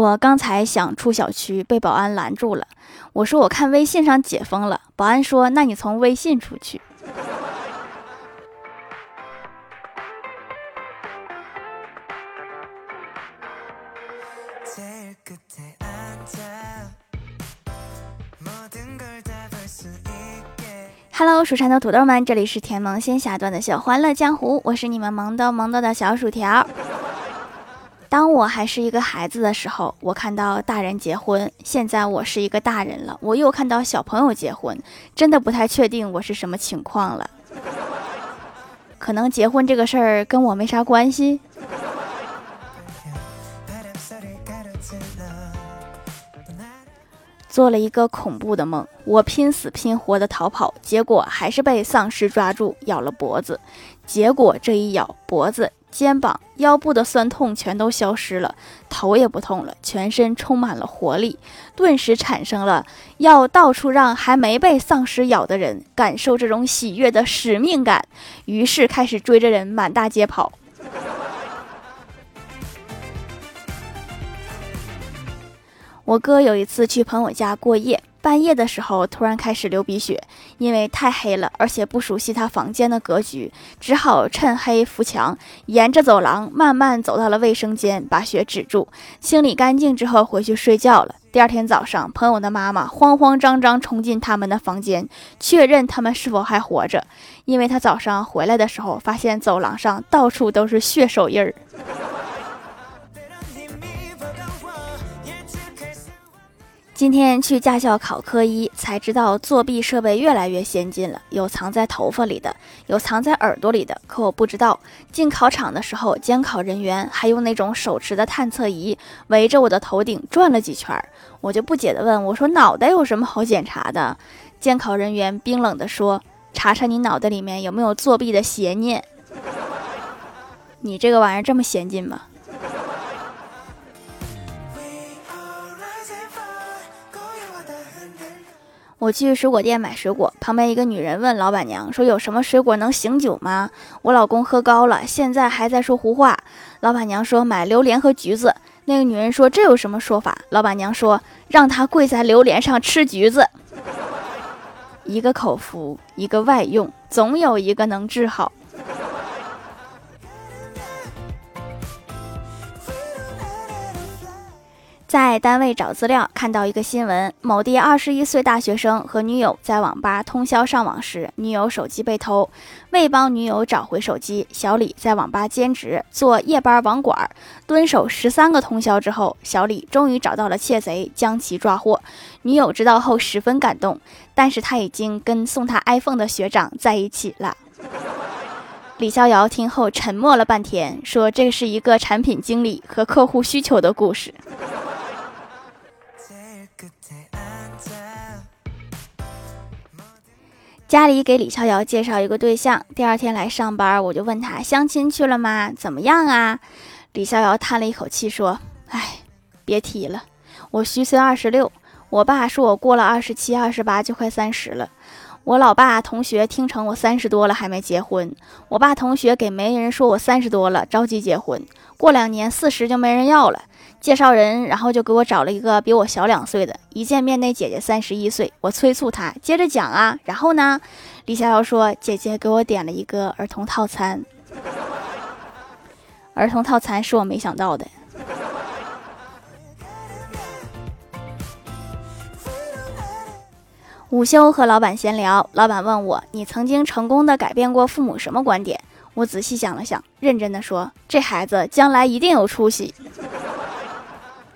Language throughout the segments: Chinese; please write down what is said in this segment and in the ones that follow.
我刚才想出小区，被保安拦住了。我说我看微信上解封了，保安说那你从微信出去。Hello，蜀山的土豆们，这里是甜萌仙侠段的小欢乐江湖，我是你们萌豆萌豆的小薯条。当我还是一个孩子的时候，我看到大人结婚；现在我是一个大人了，我又看到小朋友结婚，真的不太确定我是什么情况了。可能结婚这个事儿跟我没啥关系。做了一个恐怖的梦，我拼死拼活的逃跑，结果还是被丧尸抓住咬了脖子。结果这一咬，脖子。肩膀、腰部的酸痛全都消失了，头也不痛了，全身充满了活力，顿时产生了要到处让还没被丧尸咬的人感受这种喜悦的使命感，于是开始追着人满大街跑。我哥有一次去朋友家过夜。半夜的时候，突然开始流鼻血，因为太黑了，而且不熟悉他房间的格局，只好趁黑扶墙，沿着走廊慢慢走到了卫生间，把血止住，清理干净之后回去睡觉了。第二天早上，朋友的妈妈慌慌张张冲进他们的房间，确认他们是否还活着，因为他早上回来的时候，发现走廊上到处都是血手印儿。今天去驾校考科一，才知道作弊设备越来越先进了，有藏在头发里的，有藏在耳朵里的。可我不知道，进考场的时候，监考人员还用那种手持的探测仪围着我的头顶转了几圈。我就不解地问：“我说脑袋有什么好检查的？”监考人员冰冷地说：“查查你脑袋里面有没有作弊的邪念。”你这个玩意儿这么先进吗？我去水果店买水果，旁边一个女人问老板娘说：“有什么水果能醒酒吗？”我老公喝高了，现在还在说胡话。老板娘说：“买榴莲和橘子。”那个女人说：“这有什么说法？”老板娘说：“让他跪在榴莲上吃橘子。”一个口服，一个外用，总有一个能治好。在单位找资料，看到一个新闻：某地二十一岁大学生和女友在网吧通宵上网时，女友手机被偷。为帮女友找回手机，小李在网吧兼职做夜班网管，蹲守十三个通宵之后，小李终于找到了窃贼，将其抓获。女友知道后十分感动，但是他已经跟送他 iPhone 的学长在一起了。李逍遥听后沉默了半天，说：“这是一个产品经理和客户需求的故事。”家里给李逍遥介绍一个对象，第二天来上班，我就问他相亲去了吗？怎么样啊？李逍遥叹了一口气说：“哎，别提了，我虚岁二十六，我爸说我过了二十七、二十八就快三十了。我老爸同学听成我三十多了还没结婚，我爸同学给媒人说我三十多了着急结婚，过两年四十就没人要了。”介绍人，然后就给我找了一个比我小两岁的。一见面，那姐姐三十一岁，我催促她接着讲啊。然后呢，李逍遥说：“姐姐给我点了一个儿童套餐，儿童套餐是我没想到的。”午休和老板闲聊，老板问我：“你曾经成功的改变过父母什么观点？”我仔细想了想，认真的说：“这孩子将来一定有出息。”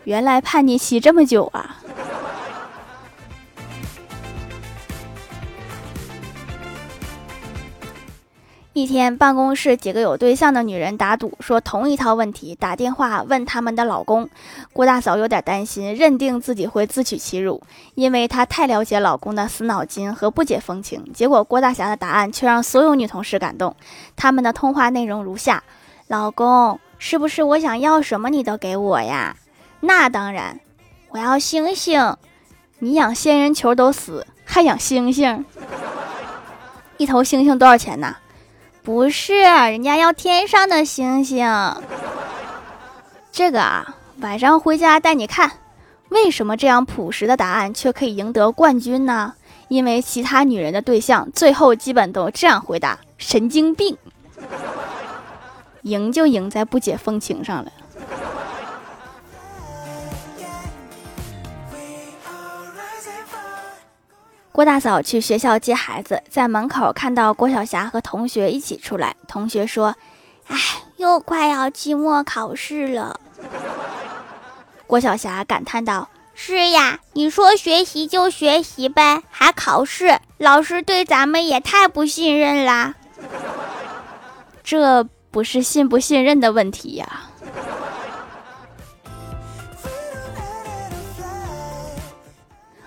原来叛逆期这么久啊！一天，办公室几个有对象的女人打赌，说同一套问题，打电话问他们的老公。郭大嫂有点担心，认定自己会自取其辱，因为她太了解老公的死脑筋和不解风情。结果，郭大侠的答案却让所有女同事感动。他们的通话内容如下：老公，是不是我想要什么你都给我呀？那当然，我要星星。你养仙人球都死，还养星星？一头星星多少钱呢？不是，人家要天上的星星。这个啊，晚上回家带你看，为什么这样朴实的答案却可以赢得冠军呢？因为其他女人的对象最后基本都这样回答：神经病。赢就赢在不解风情上了。郭大嫂去学校接孩子，在门口看到郭晓霞和同学一起出来。同学说：“哎，又快要期末考试了。”郭晓霞感叹道：“是呀，你说学习就学习呗，还考试，老师对咱们也太不信任啦。”这不是信不信任的问题呀。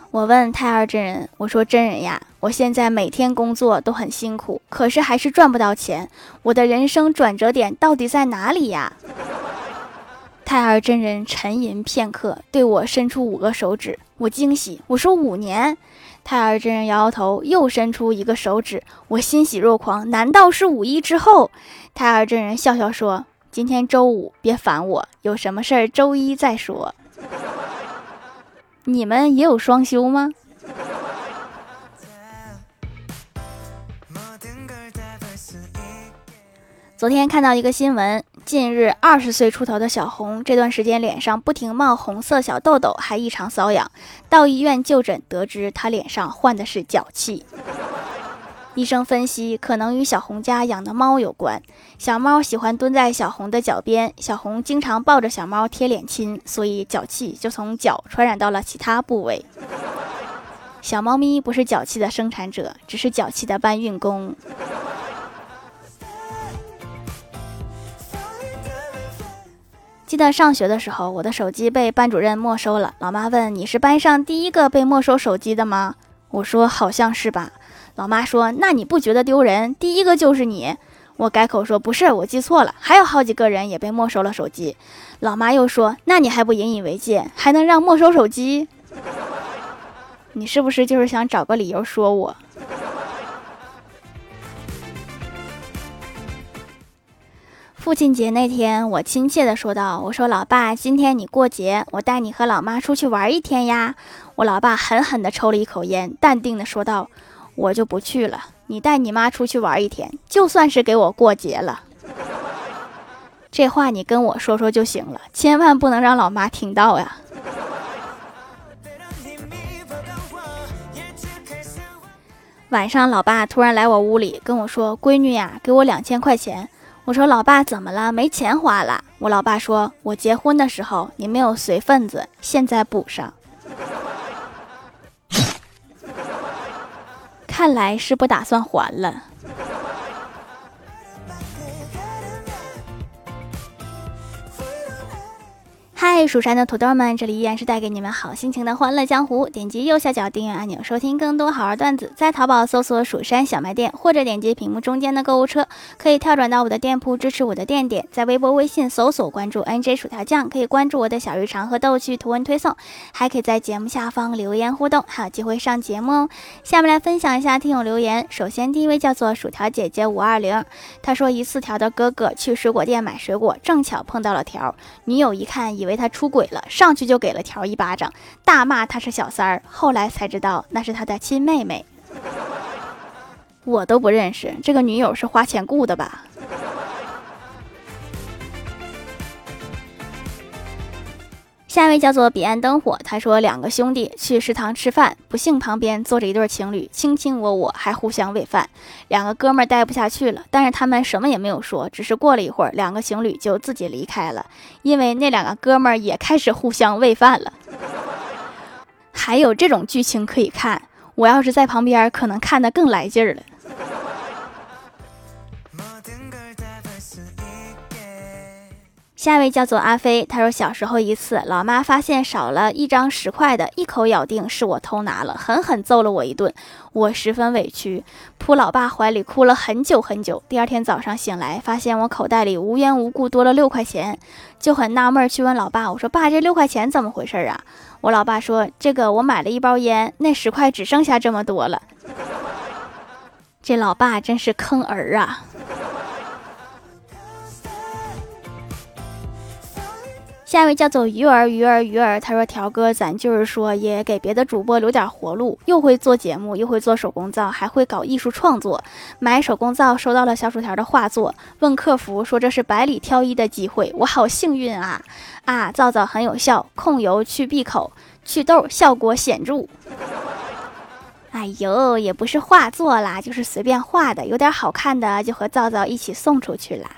我问太二真人：“我说真人呀，我现在每天工作都很辛苦，可是还是赚不到钱，我的人生转折点到底在哪里呀？”太二真人沉吟片刻，对我伸出五个手指。我惊喜，我说：“五年。”太二真人摇摇头，又伸出一个手指。我欣喜若狂，难道是五一之后？太二真人笑笑说：“今天周五，别烦我，有什么事儿周一再说。”你们也有双休吗？昨天看到一个新闻，近日二十岁出头的小红，这段时间脸上不停冒红色小痘痘，还异常瘙痒，到医院就诊，得知她脸上患的是脚气。医生分析，可能与小红家养的猫有关。小猫喜欢蹲在小红的脚边，小红经常抱着小猫贴脸亲，所以脚气就从脚传染到了其他部位。小猫咪不是脚气的生产者，只是脚气的搬运工。记得上学的时候，我的手机被班主任没收了。老妈问：“你是班上第一个被没收手机的吗？”我说：“好像是吧。”老妈说：“那你不觉得丢人？第一个就是你。”我改口说：“不是，我记错了，还有好几个人也被没收了手机。”老妈又说：“那你还不引以为戒，还能让没收手机？你是不是就是想找个理由说我？”父亲节那天，我亲切的说道：“我说老爸，今天你过节，我带你和老妈出去玩一天呀。”我老爸狠狠地抽了一口烟，淡定的说道。我就不去了。你带你妈出去玩一天，就算是给我过节了。这话你跟我说说就行了，千万不能让老妈听到呀。晚上，老爸突然来我屋里跟我说：“闺女呀，给我两千块钱。”我说：“老爸，怎么了？没钱花了。”我老爸说：“我结婚的时候你没有随份子，现在补上。”看来是不打算还了。嗨，蜀山的土豆们，这里依然是带给你们好心情的欢乐江湖。点击右下角订阅按钮，收听更多好玩段子。在淘宝搜索“蜀山小卖店”，或者点击屏幕中间的购物车，可以跳转到我的店铺，支持我的店点。在微博、微信搜索关注 “nj 薯条酱”，可以关注我的小日常和逗趣图文推送，还可以在节目下方留言互动，还有机会上节目哦。下面来分享一下听友留言。首先，第一位叫做薯条姐姐五二零，他说：“一次条的哥哥去水果店买水果，正巧碰到了条，女友一看。”以为他出轨了，上去就给了条一巴掌，大骂他是小三儿。后来才知道那是他的亲妹妹，我都不认识这个女友是花钱雇的吧。下一位叫做彼岸灯火，他说两个兄弟去食堂吃饭，不幸旁边坐着一对情侣，卿卿我我，还互相喂饭。两个哥们儿待不下去了，但是他们什么也没有说，只是过了一会儿，两个情侣就自己离开了，因为那两个哥们儿也开始互相喂饭了。还有这种剧情可以看，我要是在旁边，可能看得更来劲儿了。下一位叫做阿飞，他说小时候一次，老妈发现少了一张十块的，一口咬定是我偷拿了，狠狠揍了我一顿，我十分委屈，扑老爸怀里哭了很久很久。第二天早上醒来，发现我口袋里无缘无故多了六块钱，就很纳闷去问老爸，我说爸，这六块钱怎么回事啊？我老爸说这个我买了一包烟，那十块只剩下这么多了。这老爸真是坑儿啊！下一位叫做鱼儿鱼儿鱼儿，他说：“条哥，咱就是说，也给别的主播留点活路，又会做节目，又会做手工皂，还会搞艺术创作。买手工皂收到了小薯条的画作，问客服说这是百里挑一的机会，我好幸运啊！啊，皂皂很有效，控油去闭口祛痘，效果显著。哎呦，也不是画作啦，就是随便画的，有点好看的就和皂皂一起送出去啦。”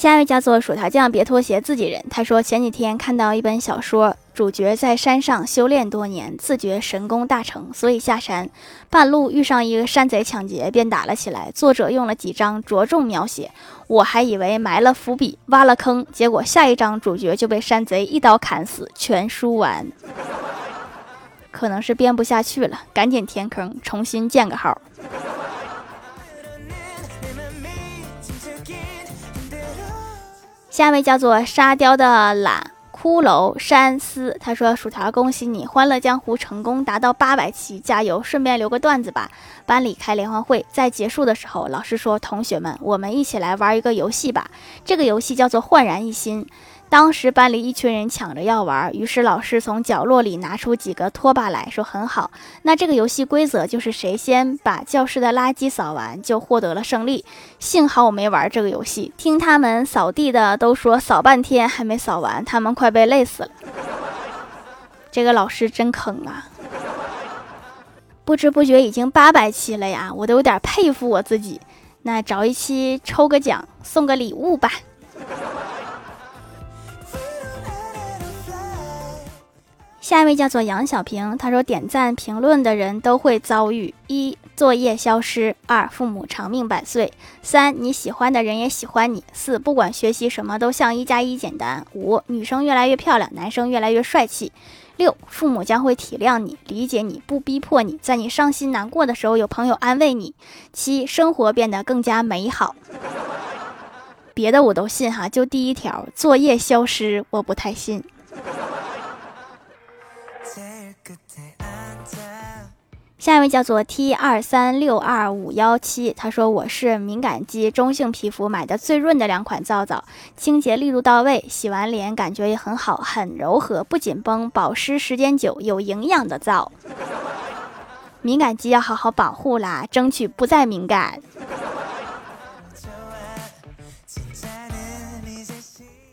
下一位叫做薯条酱，别拖鞋，自己人。他说前几天看到一本小说，主角在山上修炼多年，自觉神功大成，所以下山，半路遇上一个山贼抢劫，便打了起来。作者用了几章着重描写，我还以为埋了伏笔，挖了坑，结果下一章主角就被山贼一刀砍死。全书完，可能是编不下去了，赶紧填坑，重新建个号。下一位叫做沙雕的懒骷髅山思，他说：“薯条，恭喜你，《欢乐江湖》成功达到八百期，加油！顺便留个段子吧。班里开联欢会，在结束的时候，老师说：‘同学们，我们一起来玩一个游戏吧。’这个游戏叫做‘焕然一新’。”当时班里一群人抢着要玩，于是老师从角落里拿出几个拖把来说：“很好，那这个游戏规则就是谁先把教室的垃圾扫完，就获得了胜利。”幸好我没玩这个游戏，听他们扫地的都说扫半天还没扫完，他们快被累死了。这个老师真坑啊！不知不觉已经八百期了呀，我都有点佩服我自己。那找一期抽个奖，送个礼物吧。下一位叫做杨小平，他说点赞评论的人都会遭遇：一、作业消失；二、父母长命百岁；三、你喜欢的人也喜欢你；四、不管学习什么都像一加一简单；五、女生越来越漂亮，男生越来越帅气；六、父母将会体谅你、理解你，不逼迫你，在你伤心难过的时候有朋友安慰你；七、生活变得更加美好。别的我都信哈，就第一条，作业消失，我不太信。下一位叫做 T 二三六二五幺七，他说我是敏感肌中性皮肤，买的最润的两款皂皂，清洁力度到位，洗完脸感觉也很好，很柔和，不紧绷，保湿时间久，有营养的皂。敏感肌要好好保护啦，争取不再敏感。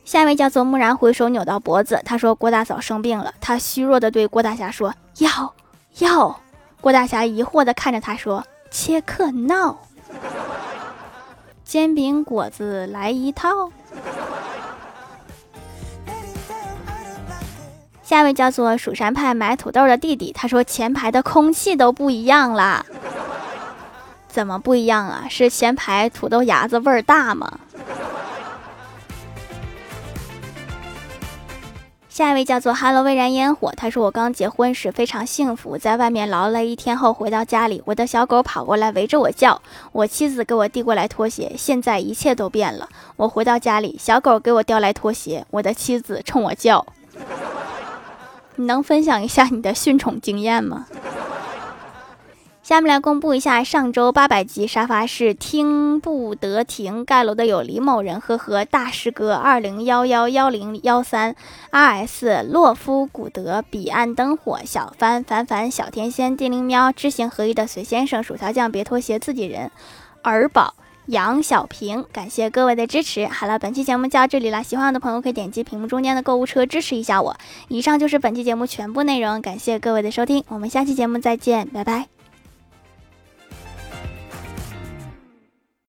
下一位叫做蓦然回首，扭到脖子，他说郭大嫂生病了，他虚弱的对郭大侠说要要。郭大侠疑惑地看着他说：“切克闹，煎饼果子来一套。”下一位叫做蜀山派买土豆的弟弟，他说：“前排的空气都不一样了，怎么不一样啊？是前排土豆芽子味儿大吗？”下一位叫做哈喽未燃烟火”，他说：“我刚结婚时非常幸福，在外面劳累一天后回到家里，我的小狗跑过来围着我叫，我妻子给我递过来拖鞋。现在一切都变了，我回到家里，小狗给我叼来拖鞋，我的妻子冲我叫。你 能分享一下你的训宠经验吗？”下面来公布一下上周八百集沙发是听不得停盖楼的有李某人呵呵大师哥二零幺幺幺零幺三 R S 洛夫古德彼岸灯火小帆凡凡小天仙地灵喵知行合一的隋先生薯条酱别拖鞋自己人儿宝杨小平感谢各位的支持。好了，本期节目就到这里了，喜欢我的朋友可以点击屏幕中间的购物车支持一下我。以上就是本期节目全部内容，感谢各位的收听，我们下期节目再见，拜拜。